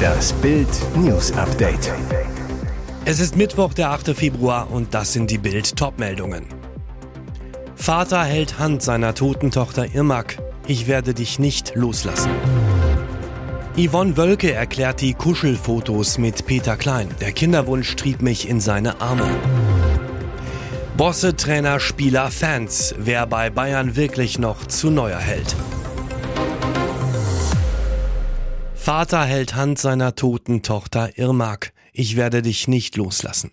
Das Bild News Update. Es ist Mittwoch, der 8. Februar und das sind die Bild Topmeldungen. Vater hält Hand seiner toten Tochter Irmak. Ich werde dich nicht loslassen. Yvonne Wölke erklärt die Kuschelfotos mit Peter Klein. Der Kinderwunsch trieb mich in seine Arme. Bosse, Trainer, Spieler, Fans. Wer bei Bayern wirklich noch zu neuer hält. Vater hält Hand seiner toten Tochter Irmak. Ich werde dich nicht loslassen.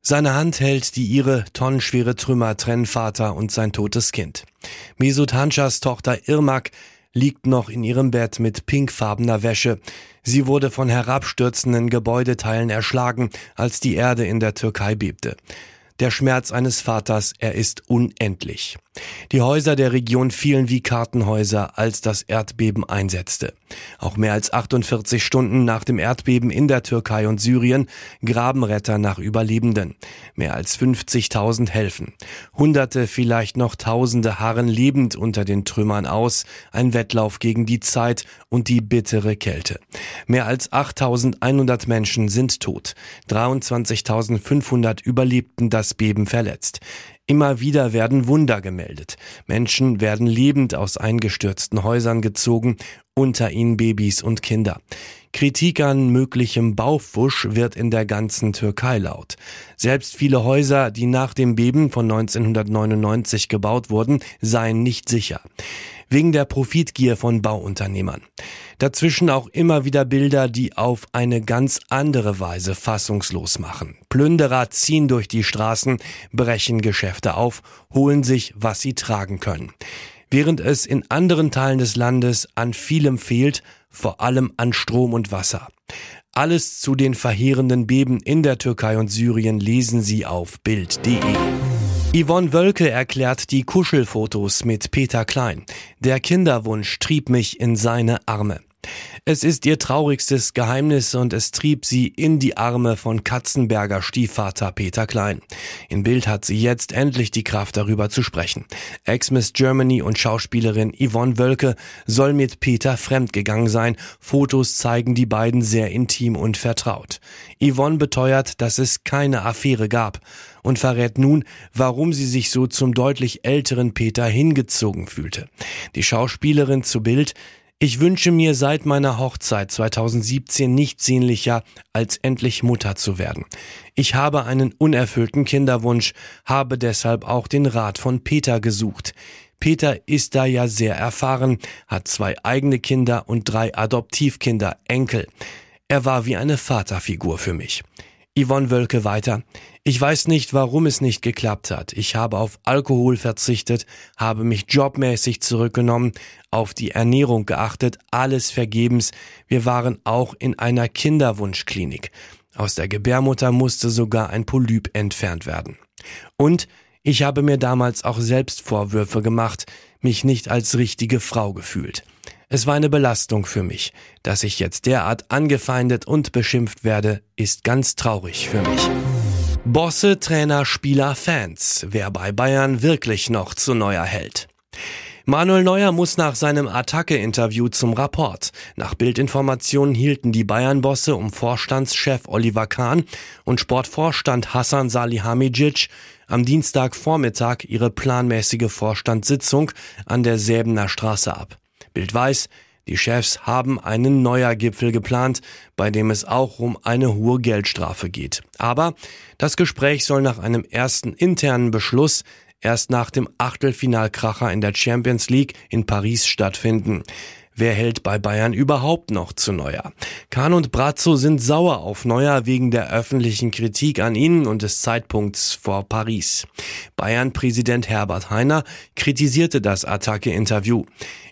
Seine Hand hält die ihre tonnenschwere Trümmer trennen Vater und sein totes Kind. Mesut Hanschas Tochter Irmak liegt noch in ihrem Bett mit pinkfarbener Wäsche. Sie wurde von herabstürzenden Gebäudeteilen erschlagen, als die Erde in der Türkei bebte. Der Schmerz eines Vaters, er ist unendlich. Die Häuser der Region fielen wie Kartenhäuser, als das Erdbeben einsetzte. Auch mehr als 48 Stunden nach dem Erdbeben in der Türkei und Syrien graben Retter nach Überlebenden. Mehr als 50.000 helfen. Hunderte, vielleicht noch Tausende harren lebend unter den Trümmern aus. Ein Wettlauf gegen die Zeit und die bittere Kälte. Mehr als 8.100 Menschen sind tot. 23.500 überlebten das Beben verletzt. Immer wieder werden Wunder gemeldet. Menschen werden lebend aus eingestürzten Häusern gezogen, unter ihnen Babys und Kinder. Kritik an möglichem Baufusch wird in der ganzen Türkei laut. Selbst viele Häuser, die nach dem Beben von 1999 gebaut wurden, seien nicht sicher wegen der Profitgier von Bauunternehmern. Dazwischen auch immer wieder Bilder, die auf eine ganz andere Weise fassungslos machen. Plünderer ziehen durch die Straßen, brechen Geschäfte auf, holen sich, was sie tragen können. Während es in anderen Teilen des Landes an vielem fehlt, vor allem an Strom und Wasser. Alles zu den verheerenden Beben in der Türkei und Syrien lesen Sie auf Bild.de. Yvonne Wölke erklärt die Kuschelfotos mit Peter Klein. Der Kinderwunsch trieb mich in seine Arme. Es ist ihr traurigstes Geheimnis und es trieb sie in die Arme von Katzenberger Stiefvater Peter Klein. In Bild hat sie jetzt endlich die Kraft darüber zu sprechen. Ex-Miss Germany und Schauspielerin Yvonne Wölke soll mit Peter fremdgegangen sein. Fotos zeigen die beiden sehr intim und vertraut. Yvonne beteuert, dass es keine Affäre gab und verrät nun, warum sie sich so zum deutlich älteren Peter hingezogen fühlte. Die Schauspielerin zu Bild ich wünsche mir seit meiner Hochzeit 2017 nichts sehnlicher, als endlich Mutter zu werden. Ich habe einen unerfüllten Kinderwunsch, habe deshalb auch den Rat von Peter gesucht. Peter ist da ja sehr erfahren, hat zwei eigene Kinder und drei Adoptivkinder, Enkel. Er war wie eine Vaterfigur für mich. Yvonne Wölke weiter. Ich weiß nicht, warum es nicht geklappt hat. Ich habe auf Alkohol verzichtet, habe mich jobmäßig zurückgenommen, auf die Ernährung geachtet, alles vergebens. Wir waren auch in einer Kinderwunschklinik. Aus der Gebärmutter musste sogar ein Polyp entfernt werden. Und ich habe mir damals auch selbst Vorwürfe gemacht, mich nicht als richtige Frau gefühlt. Es war eine Belastung für mich. Dass ich jetzt derart angefeindet und beschimpft werde, ist ganz traurig für mich. Bosse, Trainer, Spieler, Fans. Wer bei Bayern wirklich noch zu Neuer hält. Manuel Neuer muss nach seinem Attacke-Interview zum Rapport. Nach Bildinformationen hielten die Bayern-Bosse um Vorstandschef Oliver Kahn und Sportvorstand Hassan Salihamidzic am Dienstagvormittag ihre planmäßige Vorstandssitzung an der Säbener Straße ab. Bild weiß, die Chefs haben einen neuer Gipfel geplant, bei dem es auch um eine hohe Geldstrafe geht. Aber das Gespräch soll nach einem ersten internen Beschluss erst nach dem Achtelfinalkracher in der Champions League in Paris stattfinden. Wer hält bei Bayern überhaupt noch zu Neuer? Kahn und Brazzo sind sauer auf Neuer wegen der öffentlichen Kritik an ihnen und des Zeitpunkts vor Paris. Bayern-Präsident Herbert Heiner kritisierte das Attacke-Interview.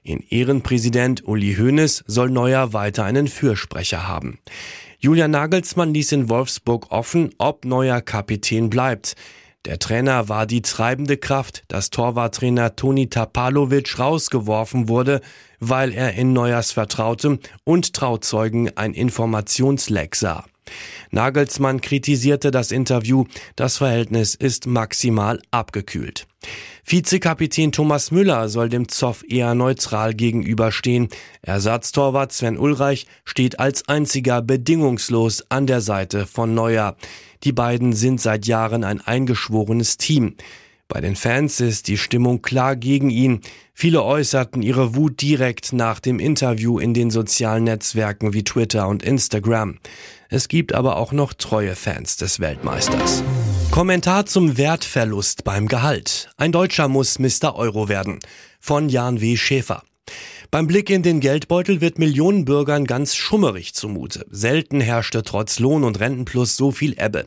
In Ehrenpräsident Uli Hoeneß soll Neuer weiter einen Fürsprecher haben. Julian Nagelsmann ließ in Wolfsburg offen, ob Neuer Kapitän bleibt. Der Trainer war die treibende Kraft, dass Torwarttrainer Toni Tapalovic rausgeworfen wurde, weil er in Neuers Vertrautem und Trauzeugen ein Informationsleck sah. Nagelsmann kritisierte das Interview, das Verhältnis ist maximal abgekühlt. Vizekapitän Thomas Müller soll dem Zoff eher neutral gegenüberstehen. Ersatztorwart Sven Ulreich steht als einziger bedingungslos an der Seite von Neuer. Die beiden sind seit Jahren ein eingeschworenes Team. Bei den Fans ist die Stimmung klar gegen ihn. Viele äußerten ihre Wut direkt nach dem Interview in den sozialen Netzwerken wie Twitter und Instagram. Es gibt aber auch noch treue Fans des Weltmeisters. Kommentar zum Wertverlust beim Gehalt. Ein Deutscher muss Mr. Euro werden. Von Jan W. Schäfer. Beim Blick in den Geldbeutel wird Millionen Bürgern ganz schummerig zumute. Selten herrschte trotz Lohn- und Rentenplus so viel Ebbe.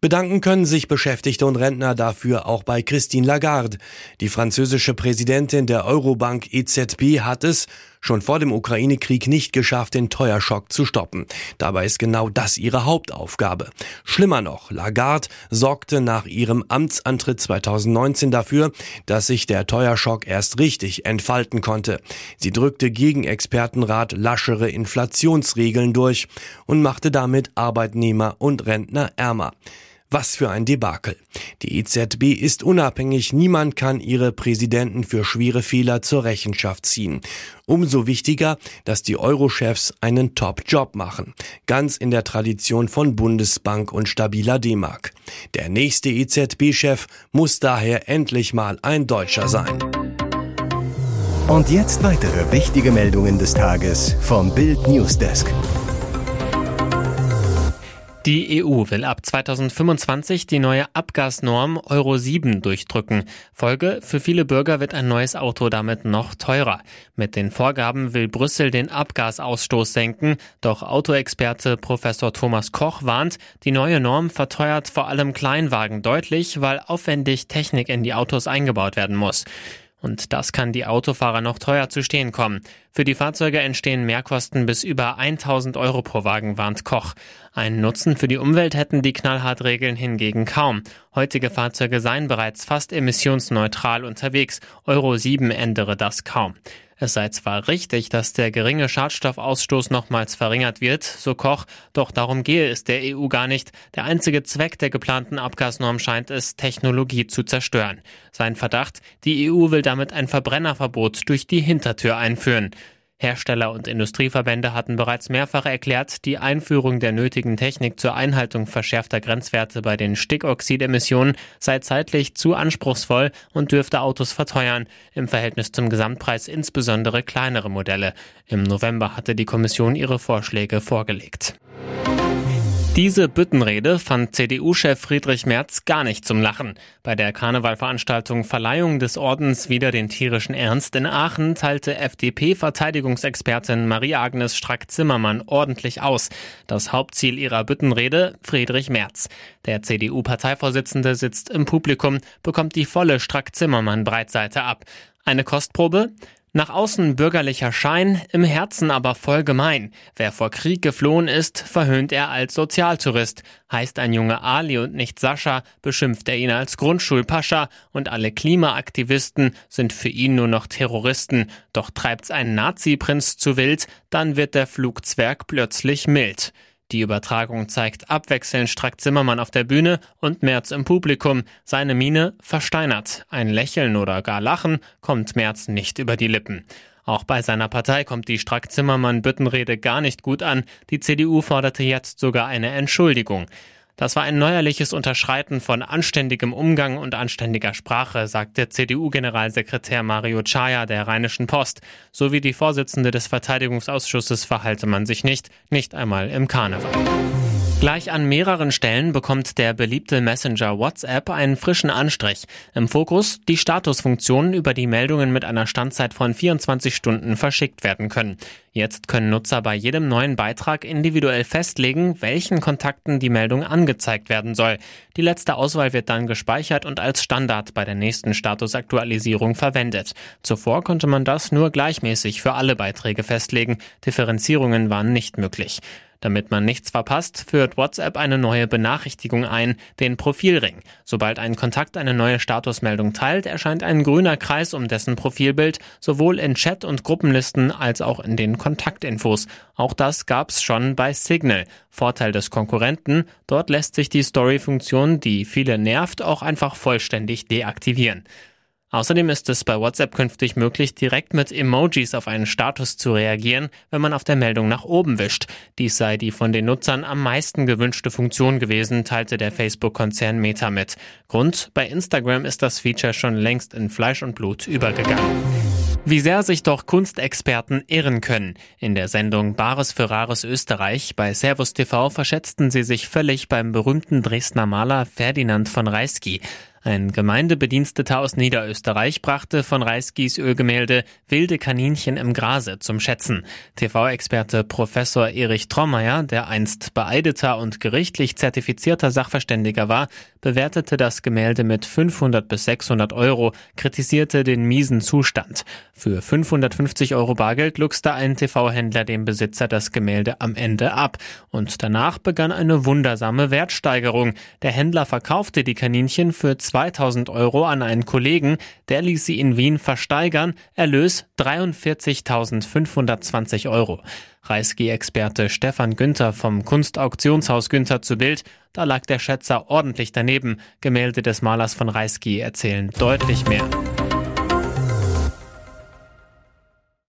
Bedanken können sich Beschäftigte und Rentner dafür auch bei Christine Lagarde. Die französische Präsidentin der Eurobank EZB hat es schon vor dem Ukraine-Krieg nicht geschafft, den Teuerschock zu stoppen. Dabei ist genau das ihre Hauptaufgabe. Schlimmer noch, Lagarde sorgte nach ihrem Amtsantritt 2019 dafür, dass sich der Teuerschock erst richtig entfalten konnte. Sie drückte gegen Expertenrat laschere Inflationsregeln durch und machte damit Arbeitnehmer und Rentner ärmer. Was für ein Debakel. Die EZB ist unabhängig, niemand kann ihre Präsidenten für schwere Fehler zur Rechenschaft ziehen. Umso wichtiger, dass die Euro-Chefs einen Top-Job machen. Ganz in der Tradition von Bundesbank und stabiler D-Mark. Der nächste EZB-Chef muss daher endlich mal ein Deutscher sein. Und jetzt weitere wichtige Meldungen des Tages vom Bild Newsdesk. Die EU will ab 2025 die neue Abgasnorm Euro 7 durchdrücken. Folge, für viele Bürger wird ein neues Auto damit noch teurer. Mit den Vorgaben will Brüssel den Abgasausstoß senken, doch Autoexperte Professor Thomas Koch warnt, die neue Norm verteuert vor allem Kleinwagen deutlich, weil aufwendig Technik in die Autos eingebaut werden muss. Und das kann die Autofahrer noch teuer zu stehen kommen. Für die Fahrzeuge entstehen Mehrkosten bis über 1000 Euro pro Wagen, warnt Koch. Einen Nutzen für die Umwelt hätten die Knallhart-Regeln hingegen kaum. Heutige Fahrzeuge seien bereits fast emissionsneutral unterwegs. Euro 7 ändere das kaum. Es sei zwar richtig, dass der geringe Schadstoffausstoß nochmals verringert wird, so Koch, doch darum gehe es der EU gar nicht. Der einzige Zweck der geplanten Abgasnorm scheint es, Technologie zu zerstören. Sein Verdacht, die EU will damit ein Verbrennerverbot durch die Hintertür einführen. Hersteller und Industrieverbände hatten bereits mehrfach erklärt, die Einführung der nötigen Technik zur Einhaltung verschärfter Grenzwerte bei den Stickoxidemissionen sei zeitlich zu anspruchsvoll und dürfte Autos verteuern, im Verhältnis zum Gesamtpreis insbesondere kleinere Modelle. Im November hatte die Kommission ihre Vorschläge vorgelegt. Diese Büttenrede fand CDU-Chef Friedrich Merz gar nicht zum Lachen. Bei der Karnevalveranstaltung Verleihung des Ordens wieder den tierischen Ernst in Aachen teilte FDP-Verteidigungsexpertin Marie-Agnes Strack-Zimmermann ordentlich aus. Das Hauptziel ihrer Büttenrede Friedrich Merz. Der CDU-Parteivorsitzende sitzt im Publikum, bekommt die volle Strack-Zimmermann-Breitseite ab. Eine Kostprobe? Nach außen bürgerlicher Schein, im Herzen aber voll gemein. Wer vor Krieg geflohen ist, verhöhnt er als Sozialtourist. Heißt ein Junge Ali und nicht Sascha, beschimpft er ihn als Grundschulpascha und alle Klimaaktivisten sind für ihn nur noch Terroristen. Doch treibt's ein Nazi-Prinz zu wild, dann wird der Flugzwerg plötzlich mild. Die Übertragung zeigt abwechselnd Strack Zimmermann auf der Bühne und Merz im Publikum. Seine Miene versteinert. Ein Lächeln oder gar Lachen kommt Merz nicht über die Lippen. Auch bei seiner Partei kommt die Strack-Zimmermann-Büttenrede gar nicht gut an. Die CDU forderte jetzt sogar eine Entschuldigung. Das war ein neuerliches Unterschreiten von anständigem Umgang und anständiger Sprache, sagte CDU-Generalsekretär Mario Chaya der Rheinischen Post. So wie die Vorsitzende des Verteidigungsausschusses verhalte man sich nicht, nicht einmal im Karneval. Gleich an mehreren Stellen bekommt der beliebte Messenger WhatsApp einen frischen Anstrich. Im Fokus die Statusfunktionen, über die Meldungen mit einer Standzeit von 24 Stunden verschickt werden können. Jetzt können Nutzer bei jedem neuen Beitrag individuell festlegen, welchen Kontakten die Meldung angezeigt werden soll. Die letzte Auswahl wird dann gespeichert und als Standard bei der nächsten Statusaktualisierung verwendet. Zuvor konnte man das nur gleichmäßig für alle Beiträge festlegen. Differenzierungen waren nicht möglich. Damit man nichts verpasst, führt WhatsApp eine neue Benachrichtigung ein, den Profilring. Sobald ein Kontakt eine neue Statusmeldung teilt, erscheint ein grüner Kreis um dessen Profilbild, sowohl in Chat- und Gruppenlisten als auch in den Kontaktinfos. Auch das gab's schon bei Signal. Vorteil des Konkurrenten, dort lässt sich die Story-Funktion, die viele nervt, auch einfach vollständig deaktivieren. Außerdem ist es bei WhatsApp künftig möglich, direkt mit Emojis auf einen Status zu reagieren, wenn man auf der Meldung nach oben wischt. Dies sei die von den Nutzern am meisten gewünschte Funktion gewesen, teilte der Facebook-Konzern Meta mit. Grund, bei Instagram ist das Feature schon längst in Fleisch und Blut übergegangen. Wie sehr sich doch Kunstexperten irren können. In der Sendung Bares für Rares Österreich bei Servus TV verschätzten sie sich völlig beim berühmten Dresdner Maler Ferdinand von Reisky. Ein Gemeindebediensteter aus Niederösterreich brachte von Reiskis Ölgemälde Wilde Kaninchen im Grase zum Schätzen. TV-Experte Professor Erich Trommeier, der einst beeideter und gerichtlich zertifizierter Sachverständiger war, bewertete das Gemälde mit 500 bis 600 Euro, kritisierte den miesen Zustand. Für 550 Euro Bargeld luchste ein TV-Händler dem Besitzer das Gemälde am Ende ab. Und danach begann eine wundersame Wertsteigerung. Der Händler verkaufte die Kaninchen für 2000 Euro an einen Kollegen, der ließ sie in Wien versteigern, Erlös 43.520 Euro. Reisky-Experte Stefan Günther vom Kunstauktionshaus Günther zu Bild, da lag der Schätzer ordentlich daneben. Gemälde des Malers von Reisky erzählen deutlich mehr.